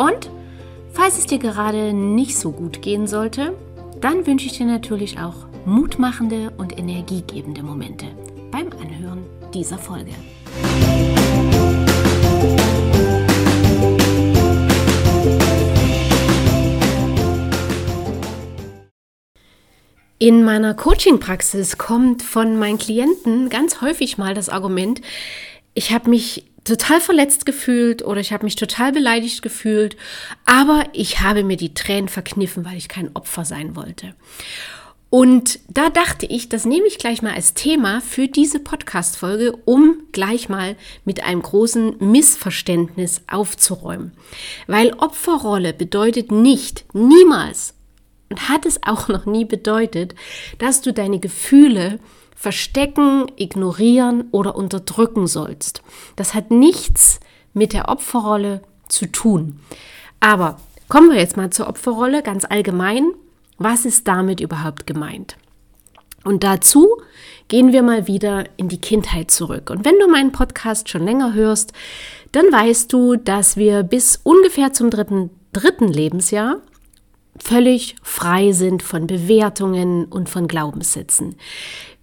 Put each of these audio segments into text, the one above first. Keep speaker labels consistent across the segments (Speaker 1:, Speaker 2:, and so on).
Speaker 1: und falls es dir gerade nicht so gut gehen sollte, dann wünsche ich dir natürlich auch mutmachende und energiegebende Momente beim Anhören dieser Folge. In meiner Coaching-Praxis kommt von meinen Klienten ganz häufig mal das Argument, ich habe mich total verletzt gefühlt oder ich habe mich total beleidigt gefühlt, aber ich habe mir die Tränen verkniffen, weil ich kein Opfer sein wollte. Und da dachte ich, das nehme ich gleich mal als Thema für diese Podcast-Folge, um gleich mal mit einem großen Missverständnis aufzuräumen. Weil Opferrolle bedeutet nicht, niemals, und hat es auch noch nie bedeutet, dass du deine Gefühle verstecken, ignorieren oder unterdrücken sollst. Das hat nichts mit der Opferrolle zu tun. Aber kommen wir jetzt mal zur Opferrolle ganz allgemein. Was ist damit überhaupt gemeint? Und dazu gehen wir mal wieder in die Kindheit zurück. Und wenn du meinen Podcast schon länger hörst, dann weißt du, dass wir bis ungefähr zum dritten, dritten Lebensjahr völlig frei sind von Bewertungen und von Glaubenssätzen.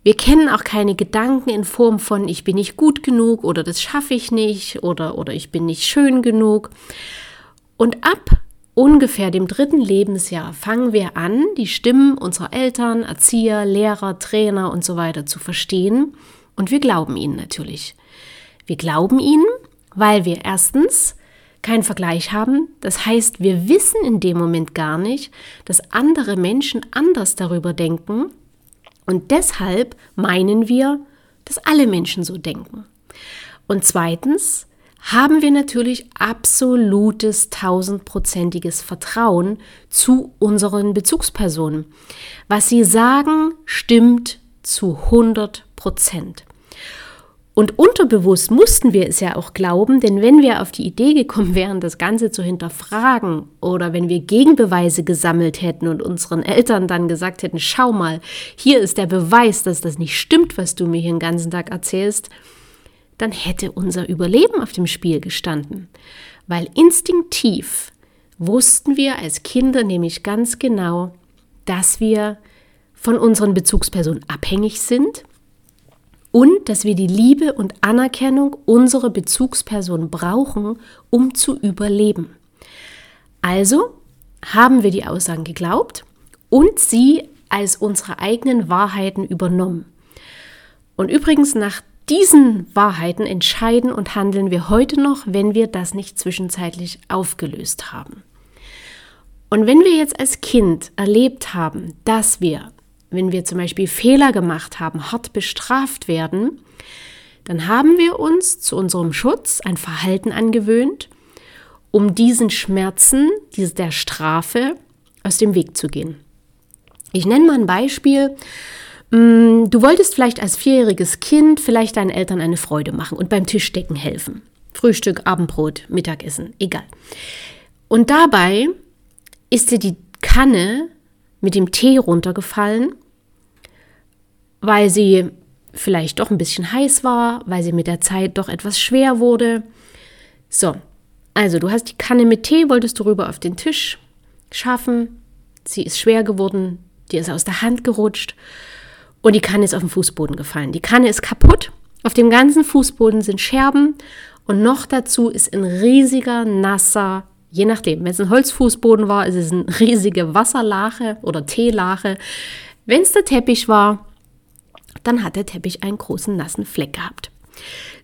Speaker 1: Wir kennen auch keine Gedanken in Form von ich bin nicht gut genug oder das schaffe ich nicht oder, oder ich bin nicht schön genug. Und ab ungefähr dem dritten Lebensjahr fangen wir an, die Stimmen unserer Eltern, Erzieher, Lehrer, Trainer und so weiter zu verstehen. Und wir glauben ihnen natürlich. Wir glauben ihnen, weil wir erstens keinen Vergleich haben. Das heißt, wir wissen in dem Moment gar nicht, dass andere Menschen anders darüber denken und deshalb meinen wir, dass alle Menschen so denken. Und zweitens haben wir natürlich absolutes tausendprozentiges Vertrauen zu unseren Bezugspersonen. Was sie sagen, stimmt zu 100 Prozent. Und unterbewusst mussten wir es ja auch glauben, denn wenn wir auf die Idee gekommen wären, das Ganze zu hinterfragen oder wenn wir Gegenbeweise gesammelt hätten und unseren Eltern dann gesagt hätten, schau mal, hier ist der Beweis, dass das nicht stimmt, was du mir hier den ganzen Tag erzählst, dann hätte unser Überleben auf dem Spiel gestanden. Weil instinktiv wussten wir als Kinder nämlich ganz genau, dass wir von unseren Bezugspersonen abhängig sind und dass wir die Liebe und Anerkennung unserer Bezugsperson brauchen, um zu überleben. Also haben wir die Aussagen geglaubt und sie als unsere eigenen Wahrheiten übernommen. Und übrigens nach diesen Wahrheiten entscheiden und handeln wir heute noch, wenn wir das nicht zwischenzeitlich aufgelöst haben. Und wenn wir jetzt als Kind erlebt haben, dass wir wenn wir zum Beispiel Fehler gemacht haben, hart bestraft werden, dann haben wir uns zu unserem Schutz ein Verhalten angewöhnt, um diesen Schmerzen, der Strafe, aus dem Weg zu gehen. Ich nenne mal ein Beispiel. Mm, du wolltest vielleicht als vierjähriges Kind vielleicht deinen Eltern eine Freude machen und beim Tischdecken helfen. Frühstück, Abendbrot, Mittagessen, egal. Und dabei ist dir die Kanne mit dem Tee runtergefallen, weil sie vielleicht doch ein bisschen heiß war, weil sie mit der Zeit doch etwas schwer wurde. So, also du hast die Kanne mit Tee, wolltest du rüber auf den Tisch schaffen. Sie ist schwer geworden, die ist aus der Hand gerutscht und die Kanne ist auf den Fußboden gefallen. Die Kanne ist kaputt, auf dem ganzen Fußboden sind Scherben und noch dazu ist ein riesiger, nasser Je nachdem, wenn es ein Holzfußboden war, ist es eine riesige Wasserlache oder Teelache. Wenn es der Teppich war, dann hat der Teppich einen großen nassen Fleck gehabt.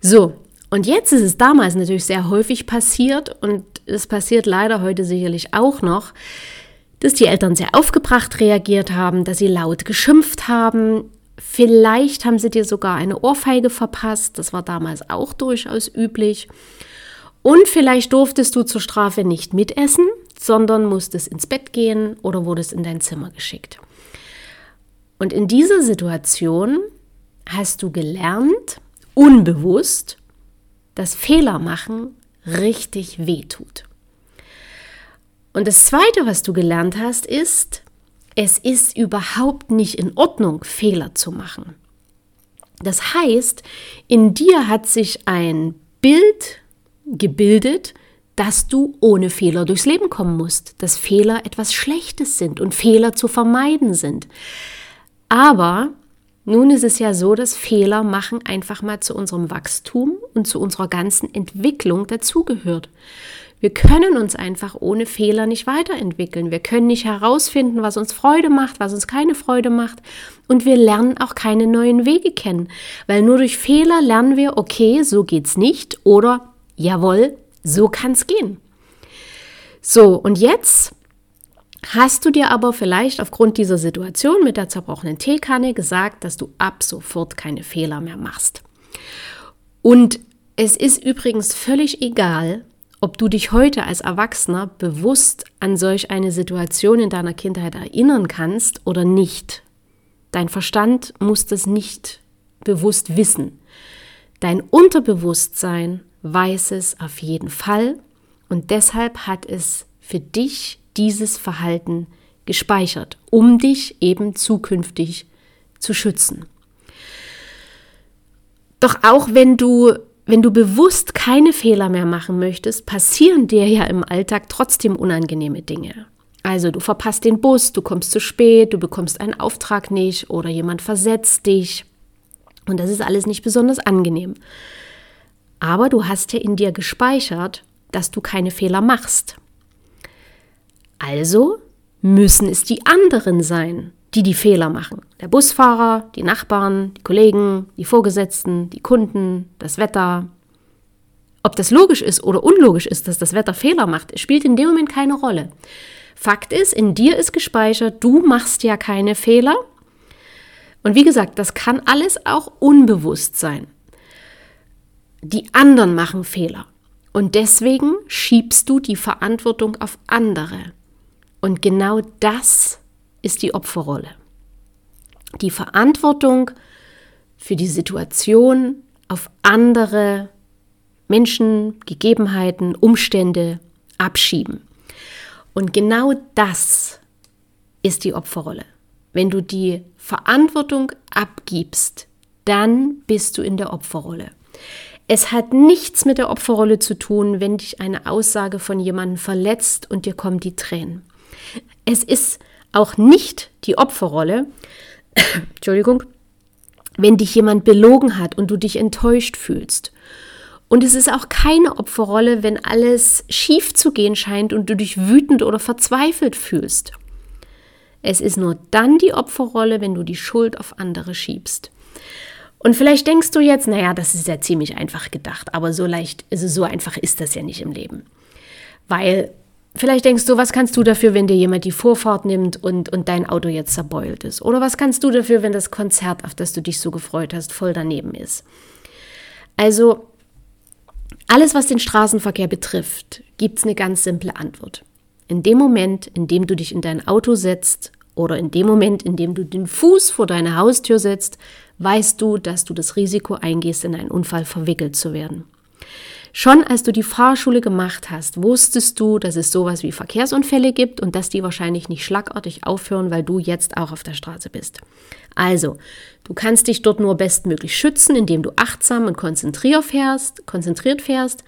Speaker 1: So, und jetzt ist es damals natürlich sehr häufig passiert und es passiert leider heute sicherlich auch noch, dass die Eltern sehr aufgebracht reagiert haben, dass sie laut geschimpft haben. Vielleicht haben sie dir sogar eine Ohrfeige verpasst, das war damals auch durchaus üblich. Und vielleicht durftest du zur Strafe nicht mitessen, sondern musstest ins Bett gehen oder wurdest in dein Zimmer geschickt. Und in dieser Situation hast du gelernt, unbewusst, dass Fehler machen richtig weh tut. Und das Zweite, was du gelernt hast, ist, es ist überhaupt nicht in Ordnung, Fehler zu machen. Das heißt, in dir hat sich ein Bild gebildet, dass du ohne Fehler durchs Leben kommen musst, dass Fehler etwas Schlechtes sind und Fehler zu vermeiden sind. Aber nun ist es ja so, dass Fehler machen einfach mal zu unserem Wachstum und zu unserer ganzen Entwicklung dazugehört. Wir können uns einfach ohne Fehler nicht weiterentwickeln. Wir können nicht herausfinden, was uns Freude macht, was uns keine Freude macht. Und wir lernen auch keine neuen Wege kennen. Weil nur durch Fehler lernen wir, okay, so geht's nicht oder jawohl, so kann's gehen. So, und jetzt hast du dir aber vielleicht aufgrund dieser Situation mit der zerbrochenen Teekanne gesagt, dass du ab sofort keine Fehler mehr machst. Und es ist übrigens völlig egal, ob du dich heute als Erwachsener bewusst an solch eine Situation in deiner Kindheit erinnern kannst oder nicht. Dein Verstand muss das nicht bewusst wissen. Dein Unterbewusstsein weiß es auf jeden Fall und deshalb hat es für dich dieses Verhalten gespeichert, um dich eben zukünftig zu schützen. Doch auch wenn du wenn du bewusst keine Fehler mehr machen möchtest, passieren dir ja im Alltag trotzdem unangenehme Dinge. Also du verpasst den Bus, du kommst zu spät, du bekommst einen Auftrag nicht oder jemand versetzt dich. Und das ist alles nicht besonders angenehm. Aber du hast ja in dir gespeichert, dass du keine Fehler machst. Also müssen es die anderen sein, die die Fehler machen. Der Busfahrer, die Nachbarn, die Kollegen, die Vorgesetzten, die Kunden, das Wetter. Ob das logisch ist oder unlogisch ist, dass das Wetter Fehler macht, spielt in dem Moment keine Rolle. Fakt ist, in dir ist gespeichert, du machst ja keine Fehler. Und wie gesagt, das kann alles auch unbewusst sein. Die anderen machen Fehler. Und deswegen schiebst du die Verantwortung auf andere. Und genau das ist die Opferrolle. Die Verantwortung für die Situation auf andere Menschen, Gegebenheiten, Umstände abschieben. Und genau das ist die Opferrolle. Wenn du die Verantwortung abgibst, dann bist du in der Opferrolle. Es hat nichts mit der Opferrolle zu tun, wenn dich eine Aussage von jemandem verletzt und dir kommen die Tränen. Es ist auch nicht die Opferrolle, Entschuldigung, wenn dich jemand belogen hat und du dich enttäuscht fühlst. Und es ist auch keine Opferrolle, wenn alles schief zu gehen scheint und du dich wütend oder verzweifelt fühlst. Es ist nur dann die Opferrolle, wenn du die Schuld auf andere schiebst. Und vielleicht denkst du jetzt, naja, das ist ja ziemlich einfach gedacht, aber so leicht, also so einfach ist das ja nicht im Leben. Weil Vielleicht denkst du, was kannst du dafür, wenn dir jemand die Vorfahrt nimmt und, und dein Auto jetzt zerbeult ist? Oder was kannst du dafür, wenn das Konzert, auf das du dich so gefreut hast, voll daneben ist? Also, alles, was den Straßenverkehr betrifft, gibt es eine ganz simple Antwort. In dem Moment, in dem du dich in dein Auto setzt oder in dem Moment, in dem du den Fuß vor deine Haustür setzt, weißt du, dass du das Risiko eingehst, in einen Unfall verwickelt zu werden. Schon als du die Fahrschule gemacht hast, wusstest du, dass es sowas wie Verkehrsunfälle gibt und dass die wahrscheinlich nicht schlagartig aufhören, weil du jetzt auch auf der Straße bist. Also, du kannst dich dort nur bestmöglich schützen, indem du achtsam und konzentriert fährst, konzentriert fährst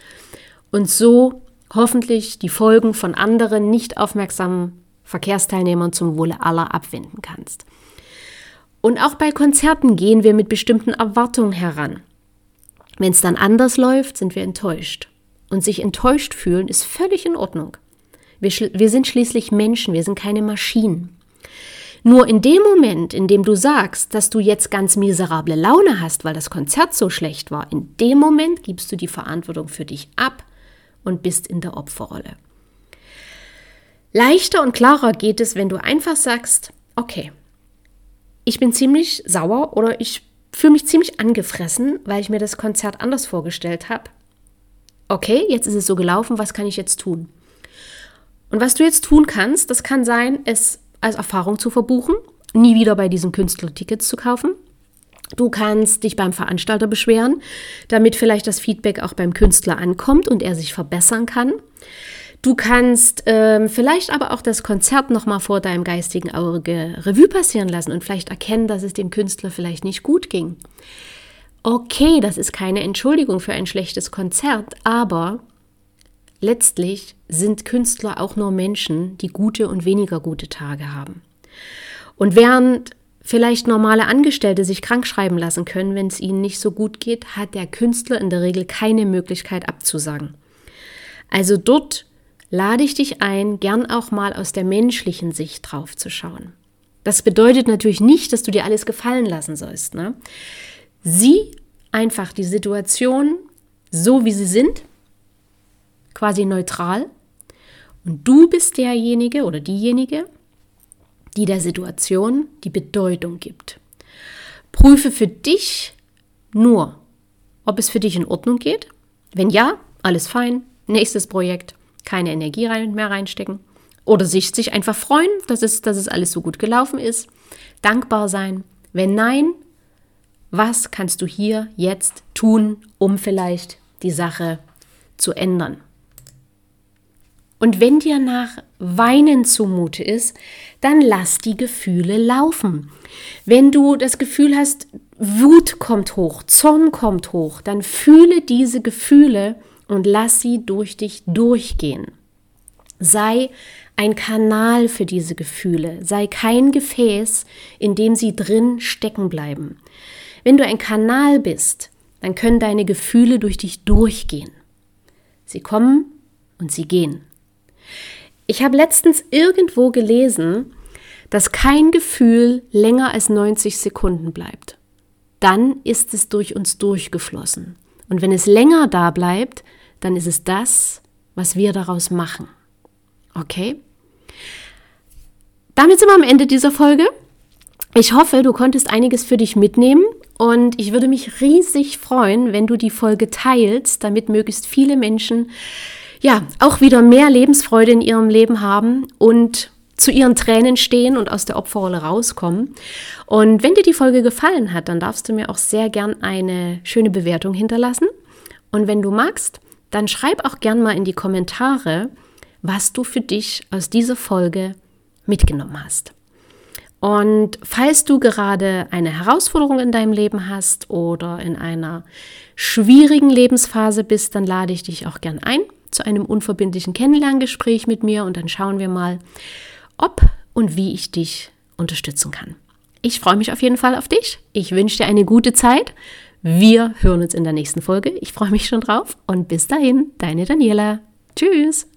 Speaker 1: und so hoffentlich die Folgen von anderen nicht aufmerksamen Verkehrsteilnehmern zum Wohle aller abwenden kannst. Und auch bei Konzerten gehen wir mit bestimmten Erwartungen heran. Wenn es dann anders läuft, sind wir enttäuscht. Und sich enttäuscht fühlen ist völlig in Ordnung. Wir, wir sind schließlich Menschen, wir sind keine Maschinen. Nur in dem Moment, in dem du sagst, dass du jetzt ganz miserable Laune hast, weil das Konzert so schlecht war, in dem Moment gibst du die Verantwortung für dich ab und bist in der Opferrolle. Leichter und klarer geht es, wenn du einfach sagst, okay, ich bin ziemlich sauer oder ich fühle mich ziemlich angefressen, weil ich mir das Konzert anders vorgestellt habe. okay, jetzt ist es so gelaufen, was kann ich jetzt tun? Und was du jetzt tun kannst, das kann sein, es als Erfahrung zu verbuchen, nie wieder bei diesem Künstler Tickets zu kaufen. Du kannst dich beim Veranstalter beschweren, damit vielleicht das Feedback auch beim Künstler ankommt und er sich verbessern kann. Du kannst ähm, vielleicht aber auch das Konzert nochmal vor deinem geistigen Auge Revue passieren lassen und vielleicht erkennen, dass es dem Künstler vielleicht nicht gut ging. Okay, das ist keine Entschuldigung für ein schlechtes Konzert, aber letztlich sind Künstler auch nur Menschen, die gute und weniger gute Tage haben. Und während vielleicht normale Angestellte sich krank schreiben lassen können, wenn es ihnen nicht so gut geht, hat der Künstler in der Regel keine Möglichkeit abzusagen. Also dort lade ich dich ein, gern auch mal aus der menschlichen Sicht drauf zu schauen. Das bedeutet natürlich nicht, dass du dir alles gefallen lassen sollst. Ne? Sieh einfach die Situation so, wie sie sind, quasi neutral. Und du bist derjenige oder diejenige, die der Situation die Bedeutung gibt. Prüfe für dich nur, ob es für dich in Ordnung geht. Wenn ja, alles fein, nächstes Projekt, keine Energie rein, mehr reinstecken. Oder sich, sich einfach freuen, dass es, dass es alles so gut gelaufen ist. Dankbar sein. Wenn nein, was kannst du hier jetzt tun, um vielleicht die Sache zu ändern? Und wenn dir nach Weinen zumute ist, dann lass die Gefühle laufen. Wenn du das Gefühl hast, Wut kommt hoch, Zorn kommt hoch, dann fühle diese Gefühle und lass sie durch dich durchgehen. Sei ein Kanal für diese Gefühle, sei kein Gefäß, in dem sie drin stecken bleiben. Wenn du ein Kanal bist, dann können deine Gefühle durch dich durchgehen. Sie kommen und sie gehen. Ich habe letztens irgendwo gelesen, dass kein Gefühl länger als 90 Sekunden bleibt. Dann ist es durch uns durchgeflossen. Und wenn es länger da bleibt, dann ist es das, was wir daraus machen. Okay? Damit sind wir am Ende dieser Folge. Ich hoffe, du konntest einiges für dich mitnehmen und ich würde mich riesig freuen, wenn du die Folge teilst, damit möglichst viele Menschen ja auch wieder mehr Lebensfreude in ihrem Leben haben und zu ihren Tränen stehen und aus der Opferrolle rauskommen. Und wenn dir die Folge gefallen hat, dann darfst du mir auch sehr gern eine schöne Bewertung hinterlassen. Und wenn du magst, dann schreib auch gern mal in die Kommentare, was du für dich aus dieser Folge mitgenommen hast. Und falls du gerade eine Herausforderung in deinem Leben hast oder in einer schwierigen Lebensphase bist, dann lade ich dich auch gern ein zu einem unverbindlichen Kennenlerngespräch mit mir und dann schauen wir mal, ob und wie ich dich unterstützen kann. Ich freue mich auf jeden Fall auf dich. Ich wünsche dir eine gute Zeit. Wir hören uns in der nächsten Folge. Ich freue mich schon drauf und bis dahin, deine Daniela. Tschüss.